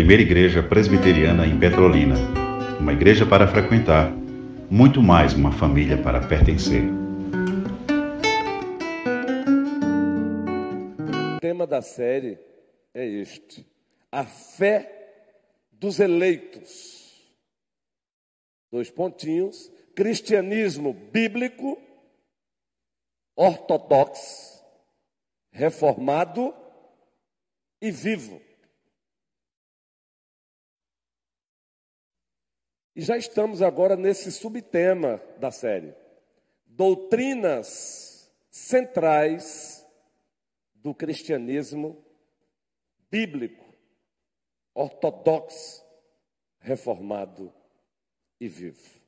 primeira igreja presbiteriana em Petrolina. Uma igreja para frequentar, muito mais uma família para pertencer. O tema da série é este: a fé dos eleitos. Dois pontinhos: cristianismo bíblico, ortodoxo, reformado e vivo. E já estamos agora nesse subtema da série: doutrinas centrais do cristianismo bíblico, ortodoxo, reformado e vivo.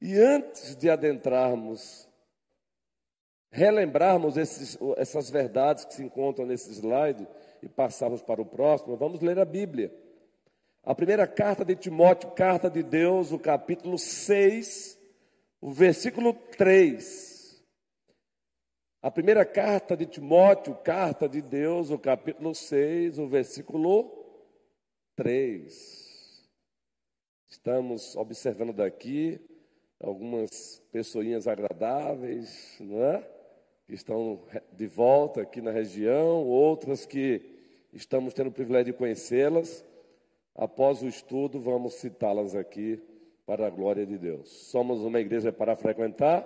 E antes de adentrarmos, relembrarmos esses, essas verdades que se encontram nesse slide e passarmos para o próximo, vamos ler a Bíblia. A primeira carta de Timóteo, carta de Deus, o capítulo 6, o versículo 3. A primeira carta de Timóteo, carta de Deus, o capítulo 6, o versículo 3. Estamos observando daqui algumas pessoinhas agradáveis, não é? Que estão de volta aqui na região, outras que estamos tendo o privilégio de conhecê-las. Após o estudo, vamos citá-las aqui para a glória de Deus. Somos uma igreja para frequentar,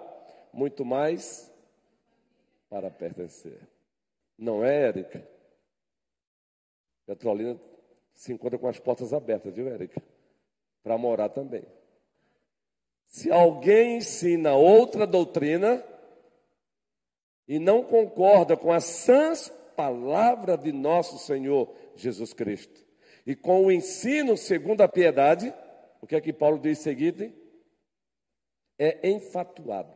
muito mais para pertencer. Não é, Érica? Petrolina se encontra com as portas abertas, viu, Érica? Para morar também. Se alguém ensina outra doutrina e não concorda com as sãs palavras de nosso Senhor Jesus Cristo, e com o ensino segundo a piedade, o que é que Paulo diz em seguida? É enfatuado,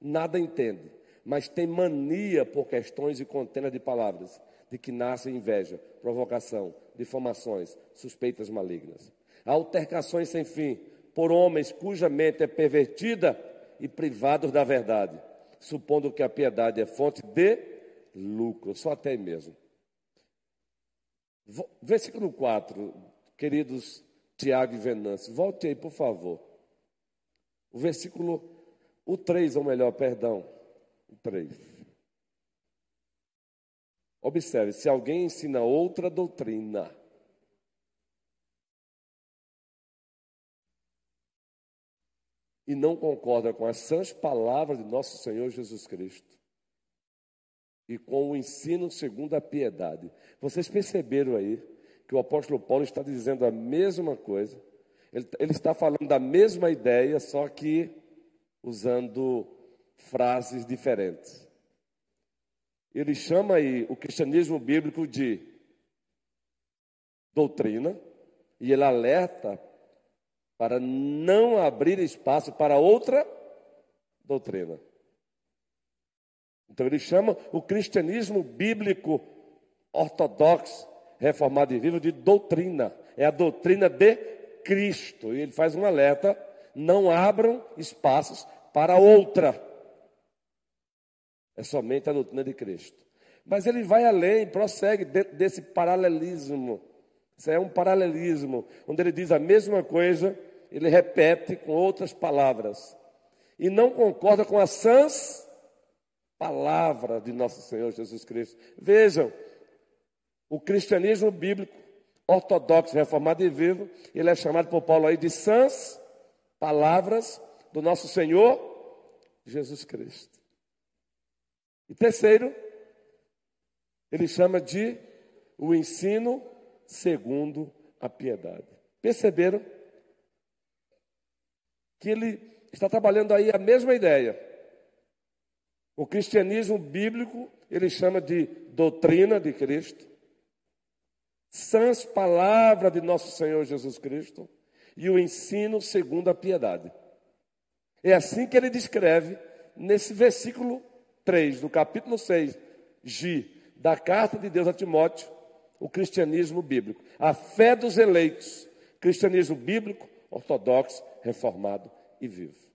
nada entende, mas tem mania por questões e contenda de palavras, de que nasce inveja, provocação, difamações, suspeitas malignas. Altercações sem fim, por homens cuja mente é pervertida e privados da verdade, supondo que a piedade é fonte de lucro, só até mesmo. Versículo 4, queridos Tiago e Venâncio, volte aí, por favor. O versículo, o 3, ou melhor, perdão, o 3. Observe, se alguém ensina outra doutrina, e não concorda com as sãs palavras de nosso Senhor Jesus Cristo, e com o ensino segundo a piedade. Vocês perceberam aí que o apóstolo Paulo está dizendo a mesma coisa, ele, ele está falando da mesma ideia, só que usando frases diferentes. Ele chama aí o cristianismo bíblico de doutrina, e ele alerta para não abrir espaço para outra doutrina. Então ele chama o cristianismo bíblico ortodoxo, reformado e vivo de doutrina. É a doutrina de Cristo. E ele faz um alerta: não abram espaços para outra. É somente a doutrina de Cristo. Mas ele vai além, prossegue dentro desse paralelismo. Isso é um paralelismo, onde ele diz a mesma coisa, ele repete com outras palavras. E não concorda com as sãs palavra de nosso Senhor Jesus Cristo. Vejam, o cristianismo bíblico, ortodoxo, reformado e vivo, ele é chamado por Paulo aí de sãs palavras do nosso Senhor Jesus Cristo. E terceiro, ele chama de o ensino segundo a piedade. Perceberam que ele está trabalhando aí a mesma ideia. O cristianismo bíblico, ele chama de doutrina de Cristo, sãs palavras de nosso Senhor Jesus Cristo e o ensino segundo a piedade. É assim que ele descreve nesse versículo 3 do capítulo 6, G, da carta de Deus a Timóteo, o cristianismo bíblico. A fé dos eleitos, cristianismo bíblico, ortodoxo, reformado e vivo.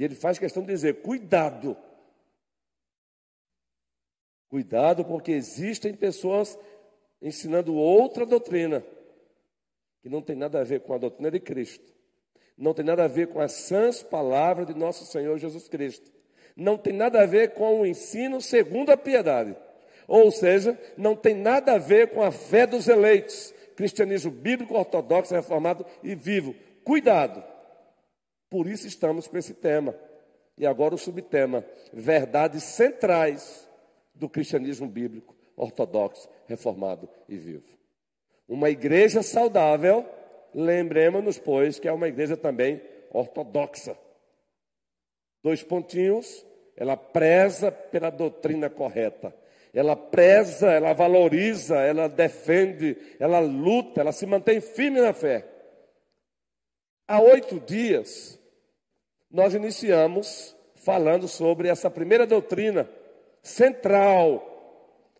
E ele faz questão de dizer: cuidado. Cuidado, porque existem pessoas ensinando outra doutrina que não tem nada a ver com a doutrina de Cristo, não tem nada a ver com as sãs palavras de nosso Senhor Jesus Cristo, não tem nada a ver com o ensino segundo a piedade, ou seja, não tem nada a ver com a fé dos eleitos, cristianismo bíblico, ortodoxo, reformado e vivo. Cuidado! Por isso estamos com esse tema. E agora o subtema: verdades centrais do cristianismo bíblico, ortodoxo, reformado e vivo. Uma igreja saudável, lembremos-nos, pois, que é uma igreja também ortodoxa. Dois pontinhos, ela preza pela doutrina correta. Ela preza, ela valoriza, ela defende, ela luta, ela se mantém firme na fé. Há oito dias, nós iniciamos falando sobre essa primeira doutrina central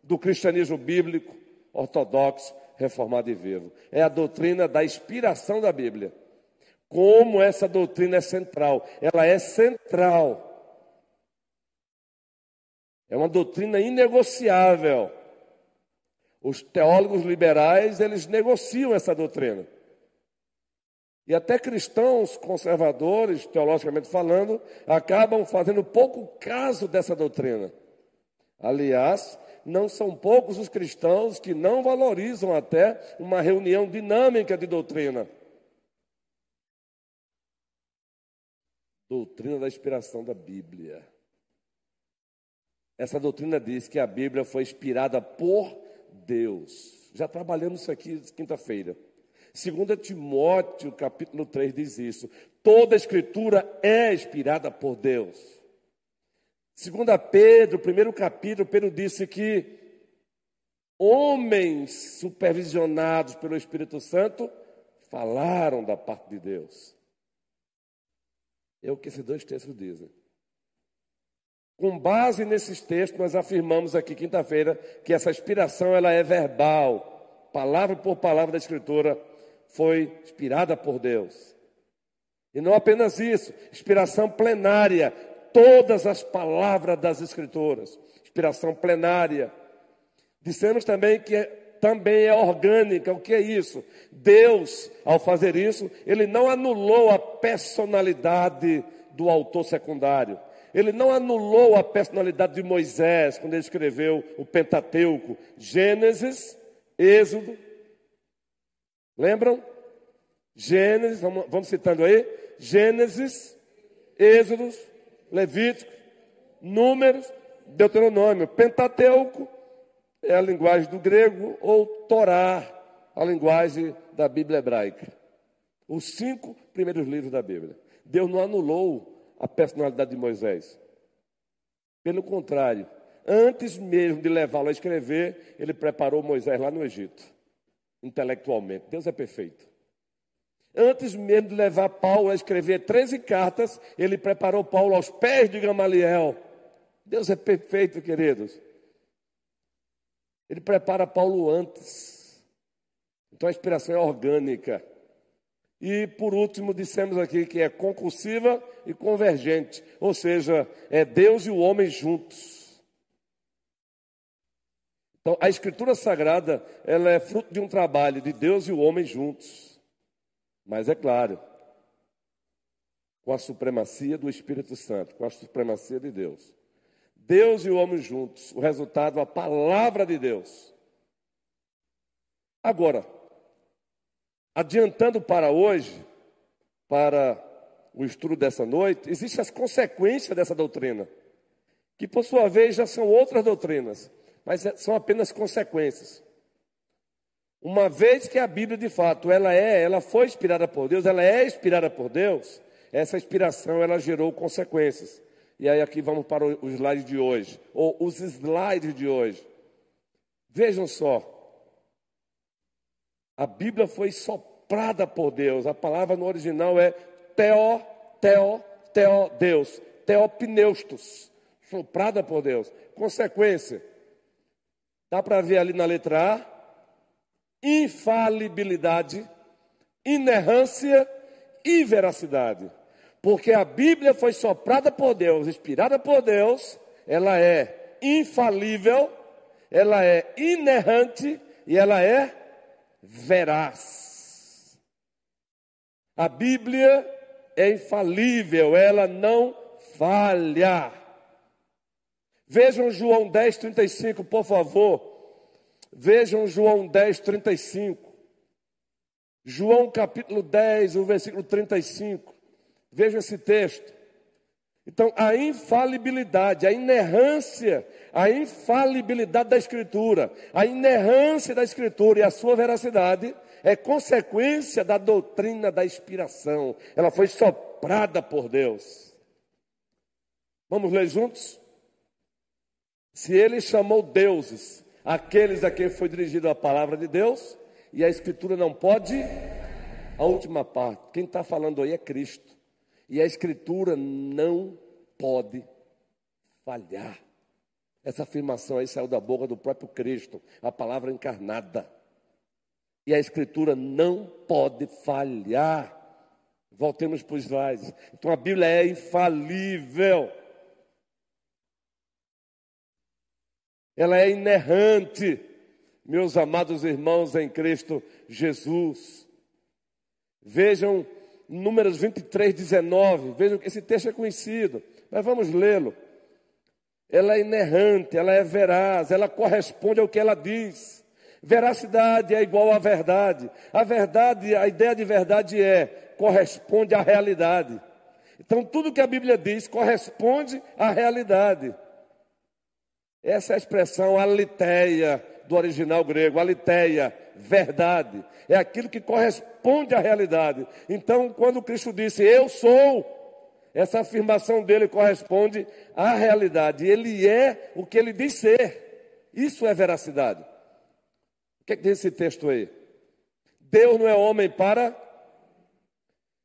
do cristianismo bíblico, ortodoxo, reformado e vivo. É a doutrina da inspiração da Bíblia. Como essa doutrina é central? Ela é central. É uma doutrina inegociável. Os teólogos liberais, eles negociam essa doutrina. E até cristãos conservadores, teologicamente falando, acabam fazendo pouco caso dessa doutrina. Aliás, não são poucos os cristãos que não valorizam até uma reunião dinâmica de doutrina. Doutrina da inspiração da Bíblia. Essa doutrina diz que a Bíblia foi inspirada por Deus. Já trabalhamos isso aqui quinta-feira. 2 Timóteo, capítulo 3, diz isso. Toda escritura é inspirada por Deus. Segunda Pedro, primeiro capítulo, Pedro disse que homens supervisionados pelo Espírito Santo falaram da parte de Deus. É o que esses dois textos dizem. Com base nesses textos, nós afirmamos aqui quinta-feira que essa inspiração ela é verbal, palavra por palavra da Escritura foi inspirada por Deus. E não apenas isso, inspiração plenária, todas as palavras das Escrituras. Inspiração plenária. Dissemos também que é, também é orgânica. O que é isso? Deus, ao fazer isso, ele não anulou a personalidade do autor secundário. Ele não anulou a personalidade de Moisés quando ele escreveu o Pentateuco, Gênesis, Êxodo. Lembram? Gênesis, vamos, vamos citando aí: Gênesis, Êxodo, Levítico, Números, Deuteronômio. Pentateuco é a linguagem do grego, ou Torá, a linguagem da Bíblia hebraica. Os cinco primeiros livros da Bíblia. Deus não anulou a personalidade de Moisés. Pelo contrário, antes mesmo de levá-lo a escrever, ele preparou Moisés lá no Egito, intelectualmente. Deus é perfeito. Antes mesmo de levar Paulo a escrever 13 cartas, ele preparou Paulo aos pés de Gamaliel. Deus é perfeito, queridos. Ele prepara Paulo antes. Então a inspiração é orgânica. E por último, dissemos aqui que é concursiva e convergente, ou seja, é Deus e o homem juntos. Então, a escritura sagrada, ela é fruto de um trabalho de Deus e o homem juntos. Mas é claro, com a supremacia do Espírito Santo, com a supremacia de Deus. Deus e o homem juntos, o resultado, a palavra de Deus. Agora, adiantando para hoje, para o estudo dessa noite, existem as consequências dessa doutrina, que por sua vez já são outras doutrinas, mas é, são apenas consequências. Uma vez que a Bíblia, de fato, ela é, ela foi inspirada por Deus, ela é inspirada por Deus, essa inspiração ela gerou consequências. E aí aqui vamos para o slide de hoje, ou os slides de hoje. Vejam só. A Bíblia foi soprada por Deus. A palavra no original é teo, teo, teo, Deus. Teopneustos. Soprada por Deus. Consequência. Dá para ver ali na letra A, infalibilidade, inerrância e veracidade. Porque a Bíblia foi soprada por Deus, inspirada por Deus, ela é infalível, ela é inerrante e ela é veraz. A Bíblia é infalível, ela não falha. Vejam João 10, 35, por favor. Vejam João 10, 35. João capítulo 10, o versículo 35. Vejam esse texto. Então, a infalibilidade, a inerrância, a infalibilidade da Escritura, a inerrância da Escritura e a sua veracidade é consequência da doutrina da inspiração. Ela foi soprada por Deus. Vamos ler juntos? Se ele chamou deuses, aqueles a quem foi dirigida a palavra de Deus, e a Escritura não pode, a última parte, quem está falando aí é Cristo. E a Escritura não pode falhar. Essa afirmação aí saiu da boca do próprio Cristo, a palavra encarnada. E a Escritura não pode falhar. Voltemos para os slides. Então a Bíblia é infalível. Ela é inerrante, meus amados irmãos em Cristo Jesus. Vejam Números 23, 19. Vejam que esse texto é conhecido, mas vamos lê-lo. Ela é inerrante, ela é veraz, ela corresponde ao que ela diz. Veracidade é igual à verdade. A verdade, a ideia de verdade é corresponde à realidade. Então, tudo que a Bíblia diz corresponde à realidade. Essa é a exprção aliteia do original grego, aliteia, verdade. É aquilo que corresponde à realidade. Então, quando Cristo disse, Eu sou, essa afirmação dele corresponde à realidade. Ele é o que ele diz ser. Isso é veracidade. O que, é que diz esse texto aí? Deus não é homem para,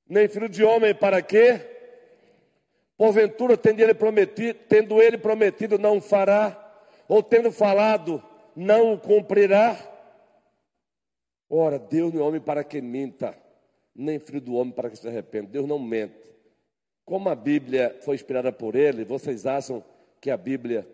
nem filho de homem para quê? Porventura, tendo ele prometido, tendo ele prometido, não fará, ou tendo falado, não o cumprirá. Ora, Deus não é homem para que minta, nem filho do homem para que se arrependa. Deus não mente. Como a Bíblia foi inspirada por ele, vocês acham que a Bíblia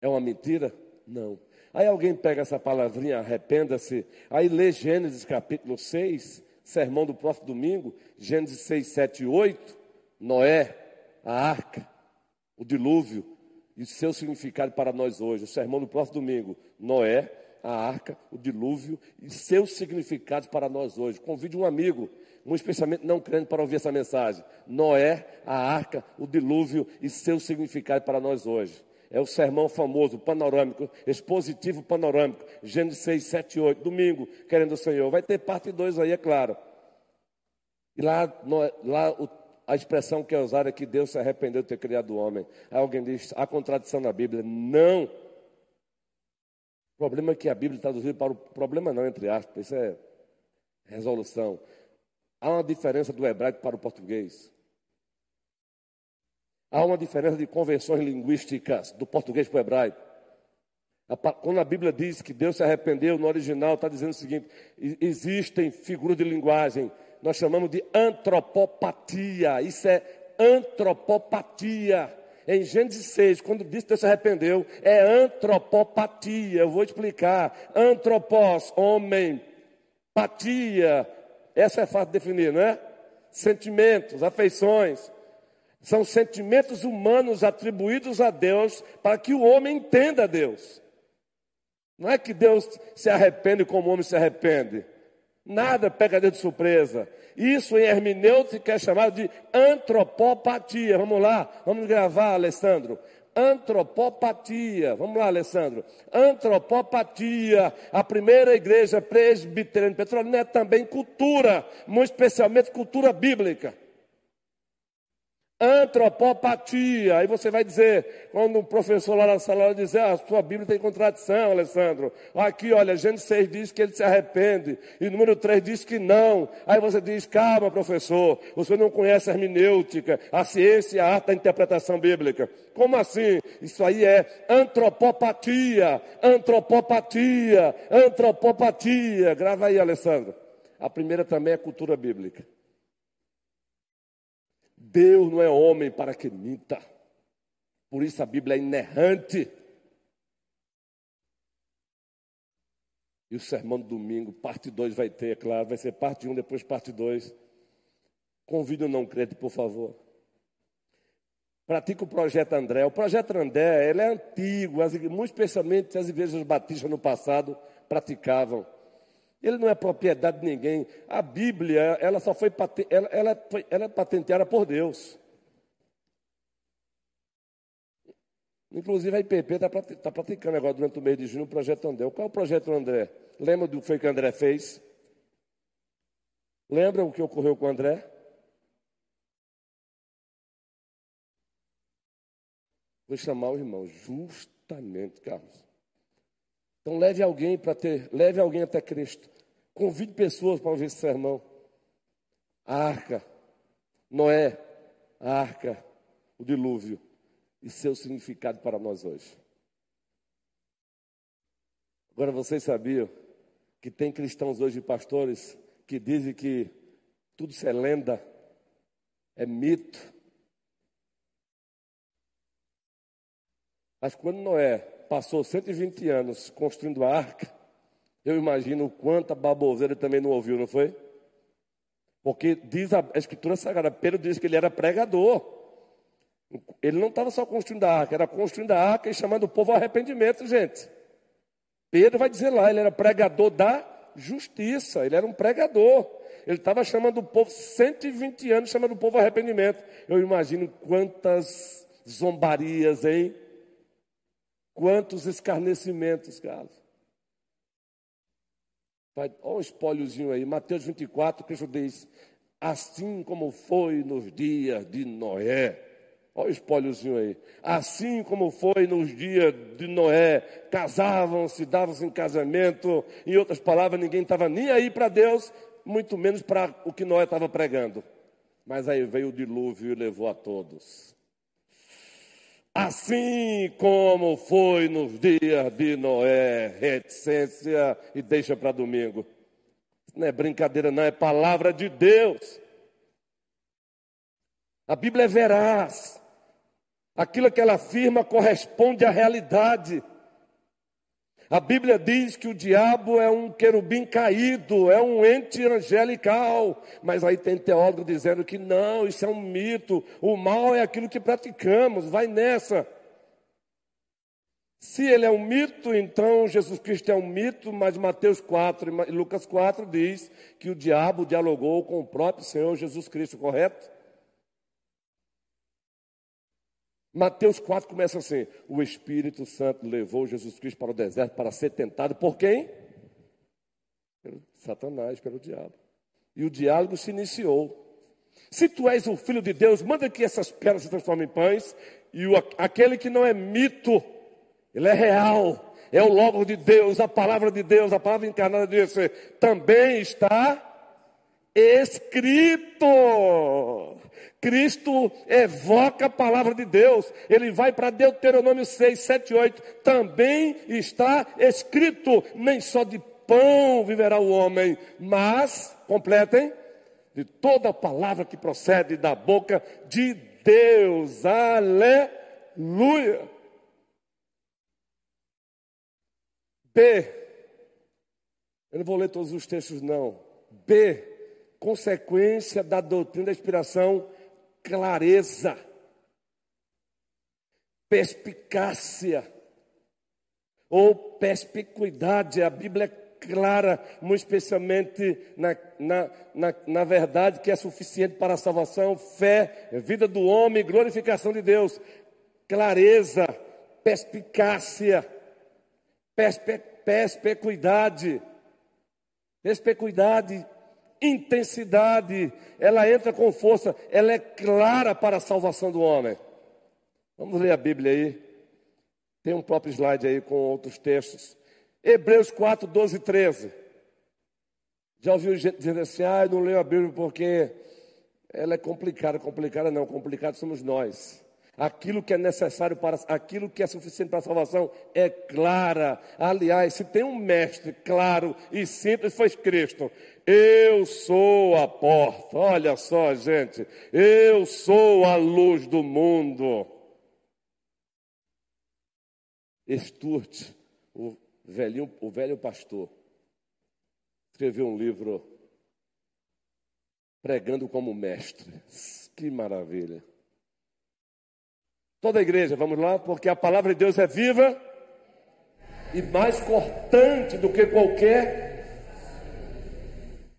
é uma mentira? Não. Aí alguém pega essa palavrinha, arrependa-se, aí lê Gênesis capítulo 6, sermão do próximo domingo, Gênesis 6, 7 e 8, Noé, a arca, o dilúvio e seu significado para nós hoje. O sermão do próximo domingo, Noé, a arca, o dilúvio e seus significados para nós hoje. Convide um amigo, um especialmente não crente, para ouvir essa mensagem. Noé, a arca, o dilúvio e seu significado para nós hoje. É o sermão famoso, panorâmico, expositivo panorâmico, Gênesis 6, 7, 8, domingo, querendo o Senhor. Vai ter parte 2 aí, é claro. E lá, lá o, a expressão que é usada é que Deus se arrependeu de ter criado o homem. Aí alguém diz, há contradição na Bíblia. Não problema é que a Bíblia traduziu para o problema não, entre aspas, isso é resolução. Há uma diferença do hebraico para o português. Há uma diferença de convenções linguísticas do português para o hebraico. Quando a Bíblia diz que Deus se arrependeu, no original está dizendo o seguinte: existem figuras de linguagem, nós chamamos de antropopatia. Isso é antropopatia. Em Gênesis 6, quando diz que Deus se arrependeu, é antropopatia. Eu vou explicar. Antropos, homem. Patia. Essa é fácil de definir, não é? Sentimentos, afeições. São sentimentos humanos atribuídos a Deus para que o homem entenda Deus. Não é que Deus se arrepende como o homem se arrepende. Nada pega de surpresa. Isso em hermenêutica é chamado de antropopatia. Vamos lá, vamos gravar, Alessandro. Antropopatia. Vamos lá, Alessandro. Antropopatia. A primeira igreja presbiteriana de Petrolina é também cultura, muito especialmente cultura bíblica. Antropopatia. Aí você vai dizer, quando um professor lá na sala dizer, ah, a sua Bíblia tem contradição, Alessandro. Aqui, olha, Gênesis 6 diz que ele se arrepende, e número 3 diz que não. Aí você diz, calma, professor, você não conhece a hermenêutica, a ciência e a arte da interpretação bíblica. Como assim? Isso aí é antropopatia, antropopatia, antropopatia. Grava aí, Alessandro. A primeira também é cultura bíblica. Deus não é homem para que minta. Por isso a Bíblia é inerrante. E o sermão do domingo, parte 2 vai ter, é claro, vai ser parte 1, um, depois parte 2. Convido o não crente, por favor. Pratica o projeto André. O projeto André, ele é antigo, as, muito especialmente as igrejas batistas no passado praticavam. Ele não é propriedade de ninguém. A Bíblia, ela só foi, ela, ela, foi, ela é patenteada por Deus. Inclusive a IPP está tá praticando agora durante o mês de junho o projeto André. Qual é o projeto André? Lembra do que foi que o André fez? Lembra o que ocorreu com o André? Vou chamar o irmão, justamente, Carlos. Então leve alguém para ter, leve alguém até Cristo. Convide pessoas para ouvir esse sermão. A arca, Noé, a arca, o dilúvio e seu significado para nós hoje. Agora vocês sabiam que tem cristãos hoje, pastores, que dizem que tudo isso é lenda, é mito. Mas quando Noé passou 120 anos construindo a arca, eu imagino quanta baboseira também não ouviu, não foi? Porque diz a Escritura Sagrada, Pedro diz que ele era pregador. Ele não estava só construindo a arca, era construindo a arca e chamando o povo ao arrependimento, gente. Pedro vai dizer lá, ele era pregador da justiça, ele era um pregador. Ele estava chamando o povo, 120 anos, chamando o povo ao arrependimento. Eu imagino quantas zombarias, hein? Quantos escarnecimentos, Carlos. Olha um espóliozinho aí, Mateus 24, Cristo diz: Assim como foi nos dias de Noé Olha o espóliozinho aí. Assim como foi nos dias de Noé, casavam-se, davam-se em casamento, em outras palavras, ninguém estava nem aí para Deus, muito menos para o que Noé estava pregando. Mas aí veio o dilúvio e levou a todos. Assim como foi nos dias de Noé, reticência e deixa para domingo. Não é brincadeira, não, é palavra de Deus. A Bíblia é veraz. Aquilo que ela afirma corresponde à realidade. A Bíblia diz que o diabo é um querubim caído, é um ente angelical. Mas aí tem teólogo dizendo que não, isso é um mito. O mal é aquilo que praticamos, vai nessa. Se ele é um mito, então Jesus Cristo é um mito, mas Mateus 4 e Lucas 4 diz que o diabo dialogou com o próprio Senhor Jesus Cristo, correto? Mateus 4 começa assim: O Espírito Santo levou Jesus Cristo para o deserto para ser tentado por quem? Pelo Satanás, pelo diabo. E o diálogo se iniciou. Se tu és o filho de Deus, manda que essas pedras se transformem em pães. E o, aquele que não é mito, ele é real, é o logo de Deus, a palavra de Deus, a palavra encarnada de Deus, também está escrito. Cristo evoca a palavra de Deus. Ele vai para Deuteronômio 6, 7, 8. Também está escrito: nem só de pão viverá o homem, mas, completem, de toda palavra que procede da boca de Deus. Aleluia. B. Eu não vou ler todos os textos, não. B. Consequência da doutrina da inspiração clareza, perspicácia ou perspicuidade. A Bíblia é clara, muito especialmente na, na, na, na verdade que é suficiente para a salvação, fé, vida do homem, glorificação de Deus. Clareza, perspicácia, perspe, perspicuidade, perspicuidade intensidade, ela entra com força, ela é clara para a salvação do homem. Vamos ler a Bíblia aí. Tem um próprio slide aí com outros textos. Hebreus 4, 12 e 13. Já ouviu gente dizendo assim, ah, não leio a Bíblia porque ela é complicada. Complicada não, complicado somos nós. Aquilo que é necessário para, aquilo que é suficiente para a salvação é clara. Aliás, se tem um mestre claro e simples, foi Cristo. Eu sou a porta. Olha só, gente. Eu sou a luz do mundo. Esturt, o velhinho, o velho pastor, escrevi um livro pregando como mestre. Que maravilha. Toda a igreja, vamos lá, porque a palavra de Deus é viva e mais cortante do que qualquer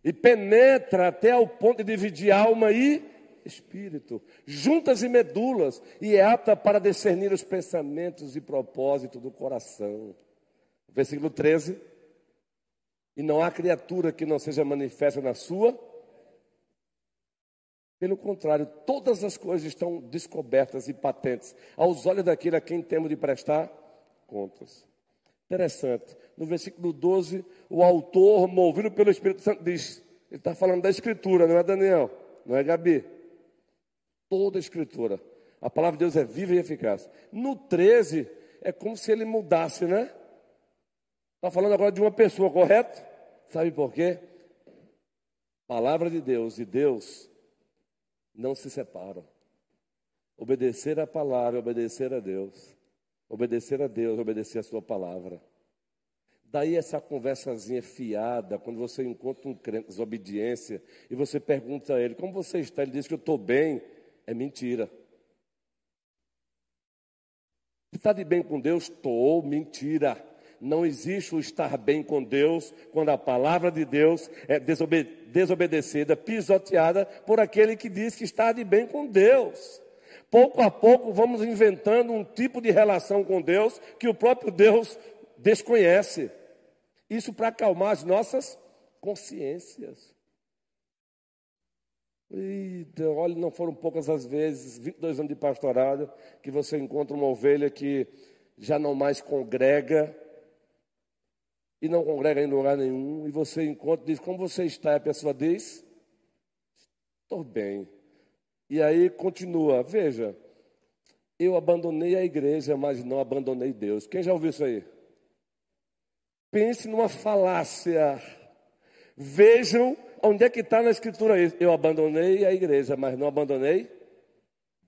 e penetra até ao ponto de dividir alma e espírito, juntas e medulas, e é apta para discernir os pensamentos e propósitos do coração. Versículo 13. E não há criatura que não seja manifesta na sua pelo contrário, todas as coisas estão descobertas e patentes aos olhos daquele a quem temos de prestar contas. Interessante. No versículo 12, o autor, movido pelo Espírito Santo, diz: ele está falando da Escritura, não é Daniel, não é Gabi. Toda a Escritura. A palavra de Deus é viva e eficaz. No 13, é como se ele mudasse, né? Está falando agora de uma pessoa, correto? Sabe por quê? Palavra de Deus e Deus não se separam. Obedecer a palavra, obedecer a Deus. Obedecer a Deus, obedecer a sua palavra. Daí essa conversazinha fiada, quando você encontra um crente desobediência e você pergunta a ele, como você está? Ele diz que eu estou bem. É mentira. Está de bem com Deus? Estou, mentira. Não existe o estar bem com Deus quando a palavra de Deus é desobedecida, pisoteada por aquele que diz que está de bem com Deus. Pouco a pouco vamos inventando um tipo de relação com Deus que o próprio Deus desconhece. Isso para acalmar as nossas consciências. E olha, não foram poucas as vezes, 22 anos de pastorado, que você encontra uma ovelha que já não mais congrega, e não congrega em lugar nenhum, e você encontra, diz, como você está? E a pessoa diz, estou bem. E aí continua, veja, eu abandonei a igreja, mas não abandonei Deus. Quem já ouviu isso aí? Pense numa falácia. Vejam onde é que está na escritura isso. Eu abandonei a igreja, mas não abandonei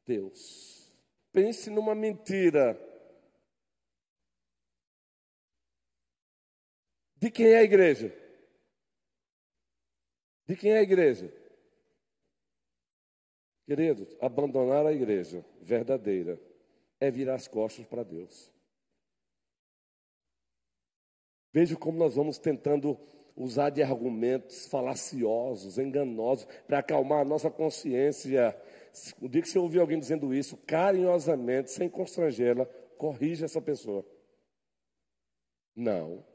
Deus. Pense numa mentira. De quem é a igreja? De quem é a igreja? Queridos, abandonar a igreja verdadeira é virar as costas para Deus. Veja como nós vamos tentando usar de argumentos falaciosos, enganosos, para acalmar a nossa consciência. O dia que você ouvir alguém dizendo isso, carinhosamente, sem constrangê-la, corrija essa pessoa. Não,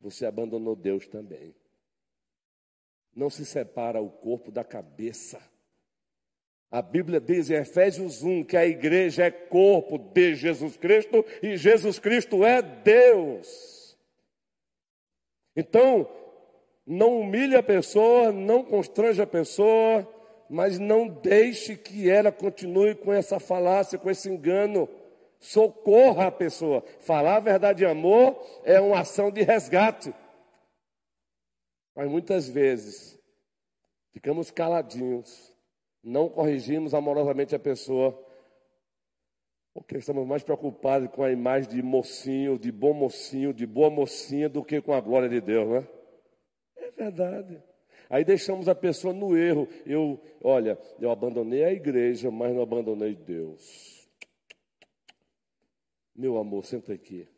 você abandonou Deus também. Não se separa o corpo da cabeça. A Bíblia diz em Efésios 1 que a igreja é corpo de Jesus Cristo e Jesus Cristo é Deus. Então, não humilhe a pessoa, não constrange a pessoa, mas não deixe que ela continue com essa falácia, com esse engano. Socorra a pessoa. Falar a verdade de amor é uma ação de resgate. Mas muitas vezes ficamos caladinhos, não corrigimos amorosamente a pessoa, porque estamos mais preocupados com a imagem de mocinho, de bom mocinho, de boa mocinha, do que com a glória de Deus, né? É verdade. Aí deixamos a pessoa no erro. Eu, olha, eu abandonei a igreja, mas não abandonei Deus. Meu amor, senta aqui.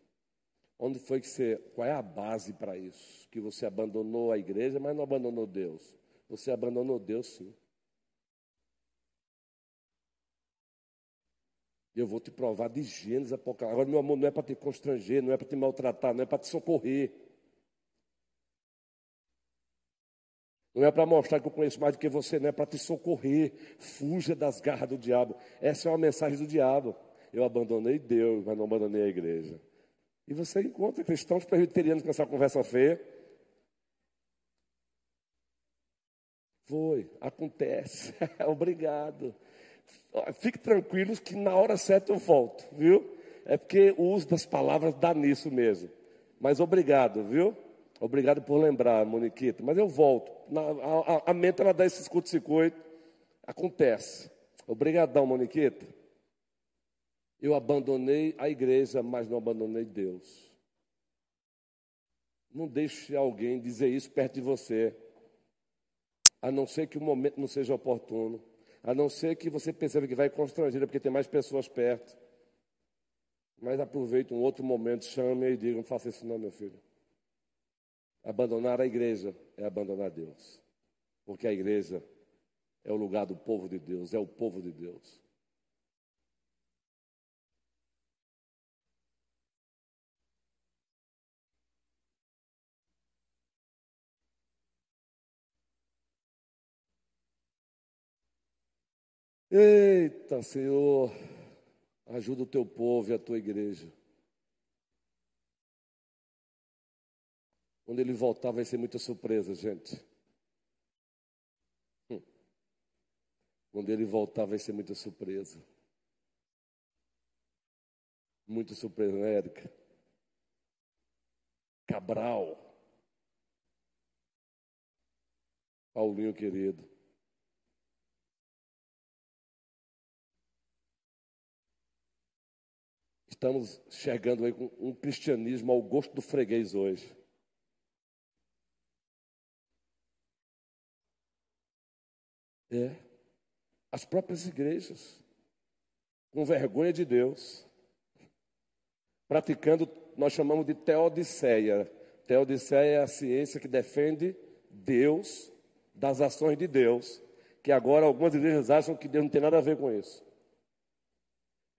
Onde foi que você, qual é a base para isso? Que você abandonou a igreja, mas não abandonou Deus. Você abandonou Deus, sim. Eu vou te provar de Gênesis Apocalipse. Agora, meu amor, não é para te constranger, não é para te maltratar, não é para te socorrer. Não é para mostrar que eu conheço mais do que você, não é para te socorrer. Fuja das garras do diabo. Essa é uma mensagem do diabo eu abandonei Deus, mas não abandonei a igreja. E você encontra cristãos presbiterianos com essa conversa feia. Foi, acontece. Obrigado. Fique tranquilos que na hora certa eu volto, viu? É porque o uso das palavras dá nisso mesmo. Mas obrigado, viu? Obrigado por lembrar, Moniquita. Mas eu volto. Na, a, a mente ela dá esse curto-circuito. Acontece. Obrigadão, Moniquita. Eu abandonei a igreja, mas não abandonei Deus. Não deixe alguém dizer isso perto de você, a não ser que o momento não seja oportuno, a não ser que você perceba que vai constrangida porque tem mais pessoas perto. Mas aproveite um outro momento, chame e diga: não faça isso não, meu filho. Abandonar a igreja é abandonar Deus. Porque a igreja é o lugar do povo de Deus, é o povo de Deus. Eita, Senhor, ajuda o teu povo e a tua igreja. Quando ele voltar, vai ser muita surpresa, gente. Hum. Quando ele voltar, vai ser muita surpresa. Muita surpresa, né, Érica? Cabral. Paulinho querido. Estamos chegando aí um cristianismo ao gosto do freguês hoje. É. As próprias igrejas, com vergonha de Deus, praticando, nós chamamos de teodiceia. Teodiceia é a ciência que defende Deus das ações de Deus, que agora algumas igrejas acham que Deus não tem nada a ver com isso.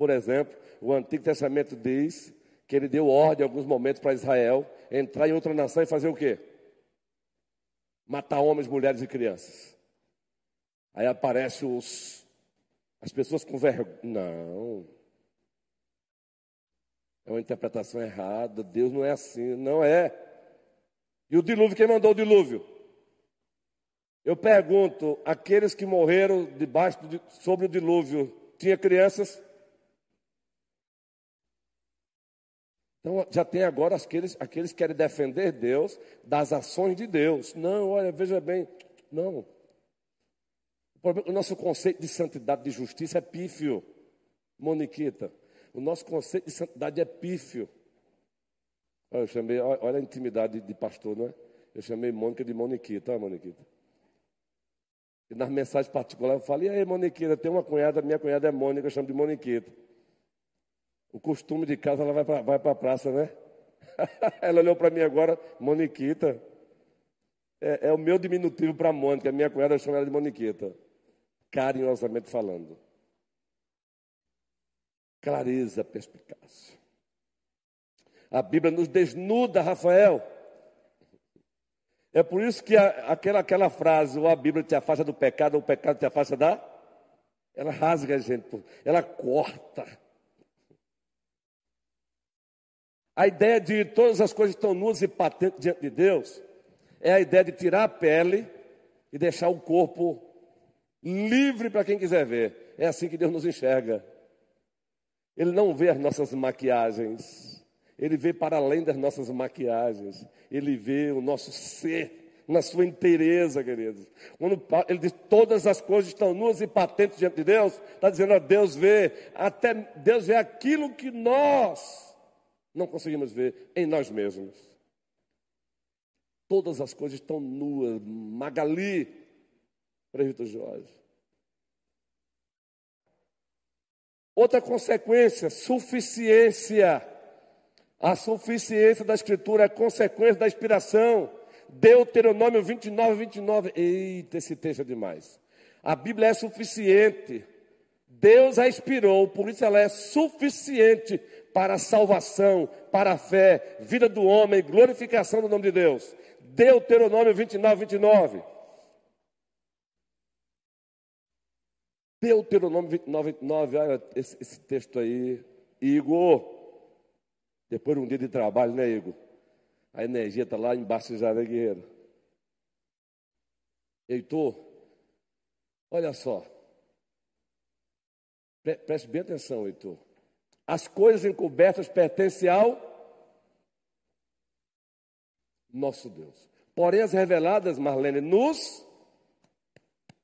Por exemplo, o Antigo Testamento diz que ele deu ordem em alguns momentos para Israel entrar em outra nação e fazer o quê? Matar homens, mulheres e crianças. Aí aparece os as pessoas com vergonha. Não. É uma interpretação errada. Deus não é assim. Não é. E o dilúvio, quem mandou o dilúvio? Eu pergunto, aqueles que morreram debaixo de, sobre o dilúvio, tinha crianças? Então já tem agora aqueles, aqueles que querem defender Deus das ações de Deus. Não, olha, veja bem, não. O nosso conceito de santidade, de justiça é pífio, Moniquita. O nosso conceito de santidade é pífio. Eu chamei, olha a intimidade de pastor, não é? Eu chamei Mônica de Moniquita, olha Moniquita. E nas mensagens particulares eu falei, e aí, Moniquita, tem uma cunhada, minha cunhada é Mônica, eu chamo de Moniquita. O costume de casa, ela vai para vai a praça, né? ela olhou para mim agora, Moniquita. É, é o meu diminutivo para Mônica, minha cunhada, eu chamo ela de Moniquita carinhosamente falando. Clareza, perspicácia. A Bíblia nos desnuda, Rafael. É por isso que a, aquela, aquela frase, ou a Bíblia te afasta do pecado, ou o pecado te afasta da. Ela rasga a gente, ela corta. A ideia de todas as coisas estão nuas e patentes diante de Deus é a ideia de tirar a pele e deixar o corpo livre para quem quiser ver. É assim que Deus nos enxerga. Ele não vê as nossas maquiagens, ele vê para além das nossas maquiagens, ele vê o nosso ser na sua inteireza, queridos. Quando ele diz todas as coisas estão nuas e patentes diante de Deus, está dizendo, a Deus vê, até Deus vê aquilo que nós não conseguimos ver em nós mesmos. Todas as coisas estão nuas, Magali, Presbítero Jorge. Outra consequência, suficiência. A suficiência da Escritura é consequência da inspiração. Deuteronômio 29, 29. Eita, esse texto é demais. A Bíblia é suficiente. Deus a inspirou, por isso ela é suficiente para a salvação, para a fé, vida do homem, glorificação do nome de Deus. Deuteronômio 29, 29. Deuteronômio 29, 29 olha esse, esse texto aí. Igor, depois de um dia de trabalho, né, Igor? A energia está lá embaixo já, né, guerreiro? Heitor, olha só. Preste bem atenção, Heitor. As coisas encobertas pertencem ao nosso Deus. Porém, as reveladas, Marlene, nos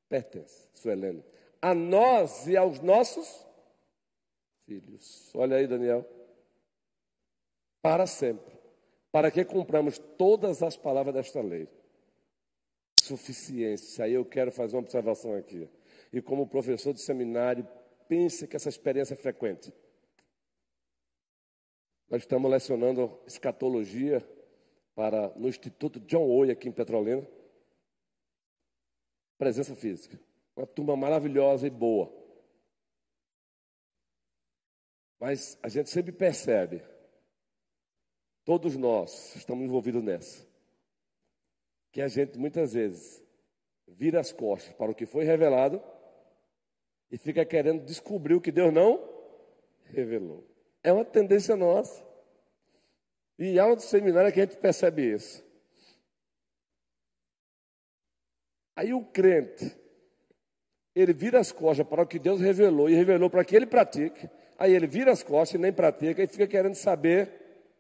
pertencem. Suelene a nós e aos nossos filhos. Olha aí, Daniel. Para sempre. para que cumpramos todas as palavras desta lei. Suficiência. Aí eu quero fazer uma observação aqui. E como professor de seminário, pense que essa experiência é frequente. Nós estamos lecionando escatologia para, no Instituto John Oy, aqui em Petrolina. Presença física. Uma turma maravilhosa e boa. Mas a gente sempre percebe, todos nós estamos envolvidos nessa, que a gente muitas vezes vira as costas para o que foi revelado e fica querendo descobrir o que Deus não revelou. É uma tendência nossa. E há um seminário que a gente percebe isso. Aí o crente, ele vira as costas para o que Deus revelou e revelou para que ele pratique. Aí ele vira as costas e nem pratica e fica querendo saber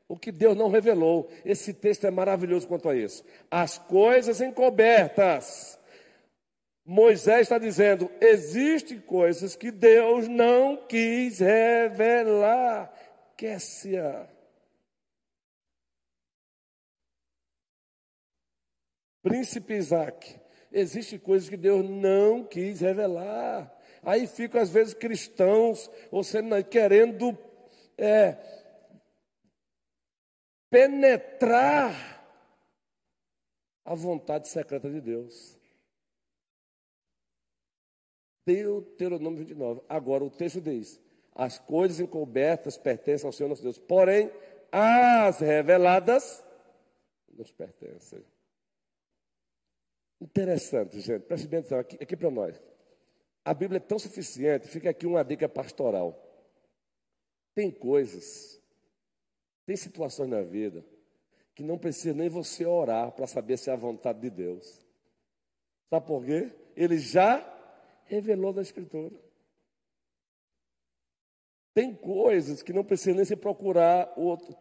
o que Deus não revelou. Esse texto é maravilhoso quanto a isso. As coisas encobertas. Moisés está dizendo: existem coisas que Deus não quis revelar. Quer-se-a. Príncipe Isaac. Existem coisas que Deus não quis revelar. Aí ficam, às vezes, cristãos, ou sendo querendo é, penetrar a vontade secreta de Deus. Deuteronômio 29. Agora o texto diz: as coisas encobertas pertencem ao Senhor nosso Deus, porém as reveladas nos pertencem. Interessante, gente. Preste bem atenção aqui, aqui para nós. A Bíblia é tão suficiente, fica aqui uma dica pastoral. Tem coisas, tem situações na vida que não precisa nem você orar para saber se é a vontade de Deus. Sabe por quê? Ele já revelou na Escritura. Tem coisas que não precisa nem se procurar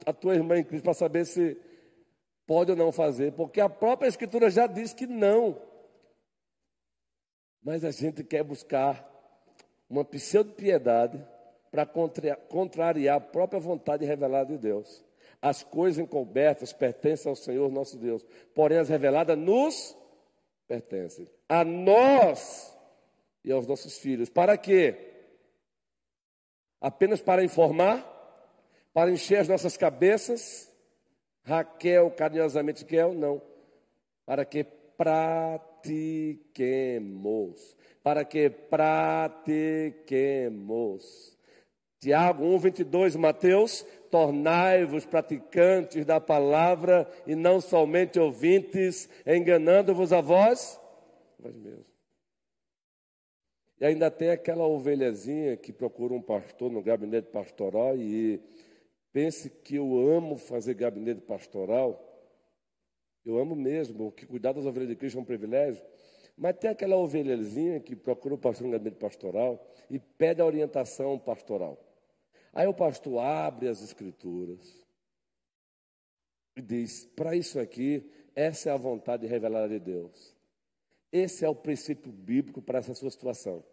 a tua irmã em Cristo para saber se pode ou não fazer, porque a própria Escritura já diz que não. Mas a gente quer buscar uma pseudo-piedade para contrariar a própria vontade revelada de Deus. As coisas encobertas pertencem ao Senhor nosso Deus, porém as reveladas nos pertencem. A nós e aos nossos filhos. Para quê? Apenas para informar? Para encher as nossas cabeças? Raquel, carinhosamente, Raquel, não. Para que pratiquemos. Para que pratiquemos. Tiago 1, 22, Mateus, tornai-vos praticantes da palavra e não somente ouvintes, enganando-vos a vós, vós mesmos. E ainda tem aquela ovelhazinha que procura um pastor no gabinete pastoral e pense que eu amo fazer gabinete pastoral eu amo mesmo, que cuidar das ovelhas de Cristo é um privilégio. Mas tem aquela ovelhazinha que procura o pastor no gabinete pastoral e pede a orientação pastoral. Aí o pastor abre as escrituras e diz: para isso aqui, essa é a vontade revelada de Deus. Esse é o princípio bíblico para essa sua situação.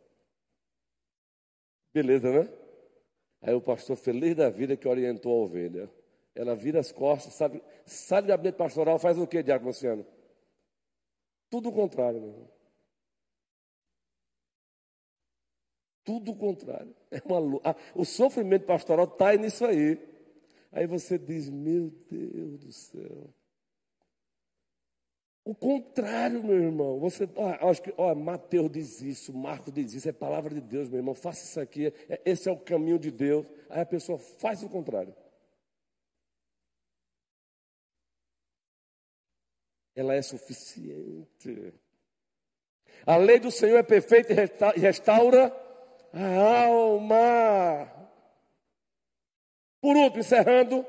Beleza, né? Aí o pastor, feliz da vida, que orientou a ovelha. Ela vira as costas, sabe? Sai do gabinete pastoral, faz o que, Diácono Luciano? Tudo o contrário, meu irmão. Tudo o contrário. É uma, ah, o sofrimento pastoral está nisso aí. Aí você diz, meu Deus do céu. O contrário, meu irmão. Você, ó, acho que, ó, Mateus diz isso, Marcos diz isso, é palavra de Deus, meu irmão. Faça isso aqui, é, esse é o caminho de Deus. Aí a pessoa faz o contrário. ela é suficiente. A lei do Senhor é perfeita e restaura a alma. Por último, encerrando,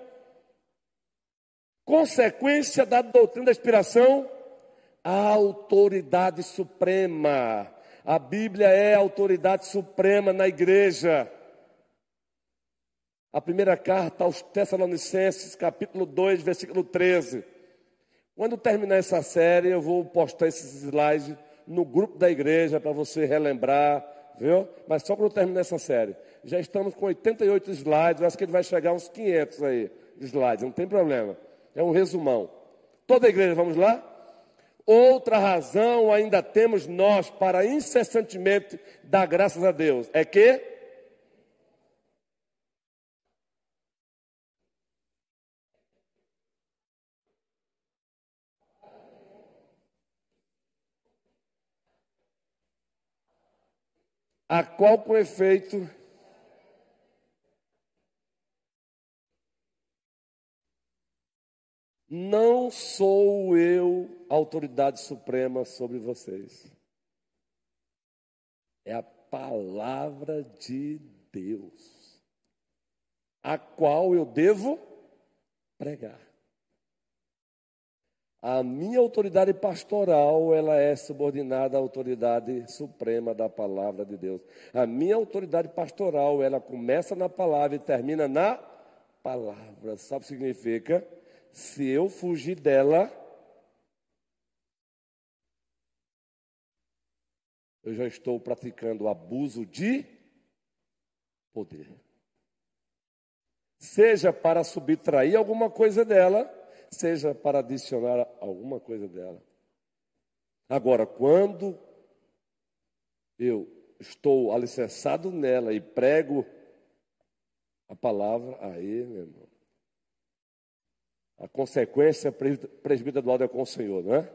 consequência da doutrina da inspiração, a autoridade suprema. A Bíblia é a autoridade suprema na igreja. A primeira carta aos Tessalonicenses, capítulo 2, versículo 13. Quando terminar essa série, eu vou postar esses slides no grupo da igreja para você relembrar, viu? Mas só quando terminar essa série. Já estamos com 88 slides, acho que ele vai chegar uns 500 aí, slides, não tem problema. É um resumão. Toda a igreja, vamos lá? Outra razão ainda temos nós para incessantemente dar graças a Deus. É que? A qual com efeito não sou eu a autoridade suprema sobre vocês. É a palavra de Deus, a qual eu devo pregar. A minha autoridade pastoral, ela é subordinada à autoridade suprema da palavra de Deus. A minha autoridade pastoral, ela começa na palavra e termina na palavra. Sabe o que significa? Se eu fugir dela, eu já estou praticando abuso de poder. Seja para subtrair alguma coisa dela, seja para adicionar alguma coisa dela. Agora, quando eu estou alicerçado nela e prego a palavra, aí, meu irmão, a consequência presbítero Eduardo é com o Senhor, não é?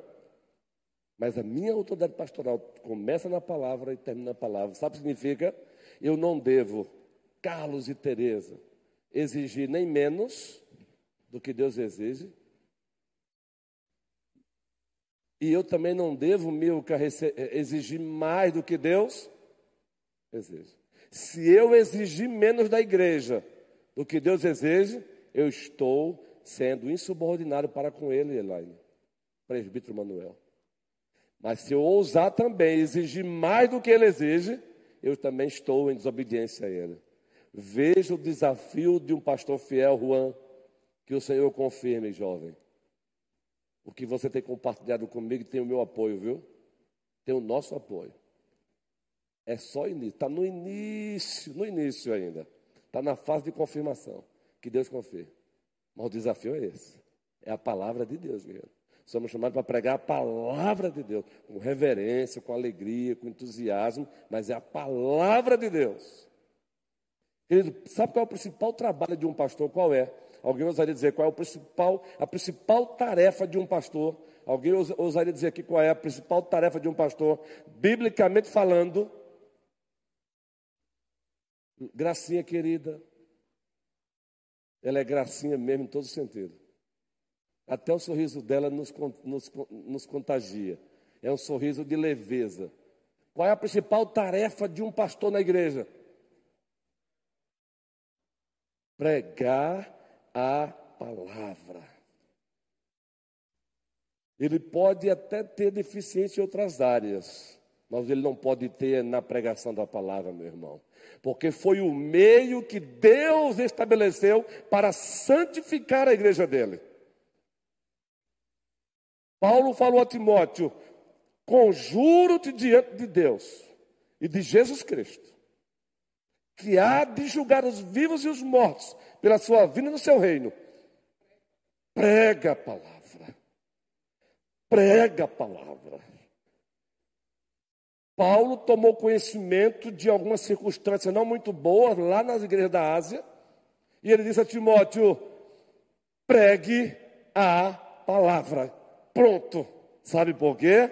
Mas a minha autoridade pastoral começa na palavra e termina na palavra. Sabe o que significa? Eu não devo, Carlos e Teresa, exigir nem menos do que Deus exige, e eu também não devo, Milka, eh, exigir mais do que Deus exige. Se eu exigir menos da igreja do que Deus exige, eu estou sendo insubordinado para com ele, Elaine, presbítero Manuel. Mas se eu ousar também exigir mais do que ele exige, eu também estou em desobediência a ele. Veja o desafio de um pastor fiel, Juan, que o Senhor confirme, jovem. O que você tem compartilhado comigo tem o meu apoio, viu? Tem o nosso apoio. É só início. Está no início, no início ainda. Está na fase de confirmação. Que Deus confirme. Mas o desafio é esse. É a palavra de Deus, mesmo. Somos chamados para pregar a palavra de Deus, com reverência, com alegria, com entusiasmo, mas é a palavra de Deus. Querido, sabe qual é o principal trabalho de um pastor? Qual é? Alguém ousaria dizer qual é o principal, a principal tarefa de um pastor? Alguém ousaria dizer aqui qual é a principal tarefa de um pastor? Biblicamente falando, gracinha querida, ela é gracinha mesmo em todo sentido. Até o sorriso dela nos, nos, nos contagia. É um sorriso de leveza. Qual é a principal tarefa de um pastor na igreja? Pregar a palavra. Ele pode até ter deficiência em outras áreas, mas ele não pode ter na pregação da palavra, meu irmão. Porque foi o meio que Deus estabeleceu para santificar a igreja dele. Paulo falou a Timóteo: conjuro-te diante de Deus e de Jesus Cristo, que há de julgar os vivos e os mortos pela sua vinda no seu reino. Prega a palavra. Prega a palavra. Paulo tomou conhecimento de algumas circunstâncias não muito boas lá nas igrejas da Ásia, e ele disse a Timóteo: pregue a palavra. Pronto. Sabe por quê?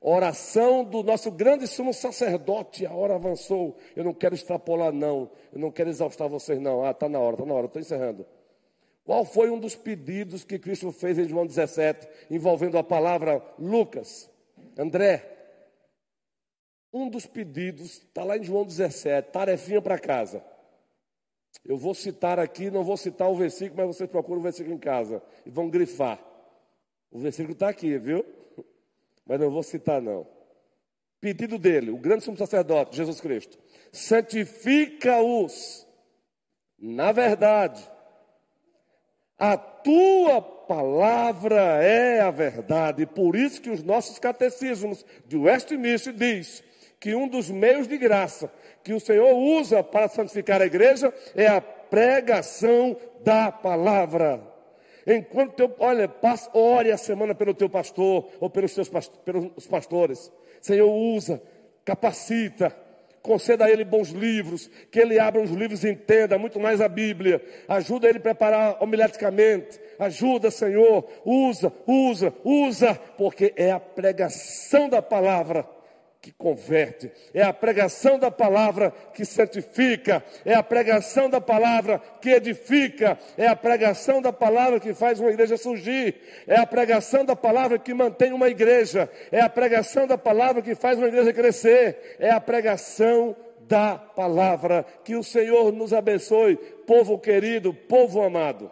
Oração do nosso grande sumo sacerdote, a hora avançou. Eu não quero extrapolar, não. Eu não quero exaustar vocês, não. Ah, está na hora, está na hora, estou encerrando. Qual foi um dos pedidos que Cristo fez em João 17, envolvendo a palavra Lucas? André, um dos pedidos está lá em João 17, tarefinha para casa. Eu vou citar aqui, não vou citar o versículo, mas vocês procuram o versículo em casa e vão grifar. O versículo está aqui, viu? mas não vou citar não. Pedido dele, o grande sumo sacerdote, Jesus Cristo, santifica-os na verdade. A tua palavra é a verdade, por isso que os nossos catecismos de Westminster diz que um dos meios de graça que o Senhor usa para santificar a igreja é a pregação da palavra. Enquanto teu, olha, passe, ore a semana pelo teu pastor ou pelos teus pelos pastores. Senhor, usa, capacita, conceda a ele bons livros, que ele abra os livros e entenda muito mais a Bíblia. Ajuda ele a preparar homileticamente. Ajuda, Senhor. Usa, usa, usa, porque é a pregação da palavra que converte, é a pregação da palavra que santifica, é a pregação da palavra que edifica, é a pregação da palavra que faz uma igreja surgir, é a pregação da palavra que mantém uma igreja, é a pregação da palavra que faz uma igreja crescer, é a pregação da palavra. Que o Senhor nos abençoe, povo querido, povo amado.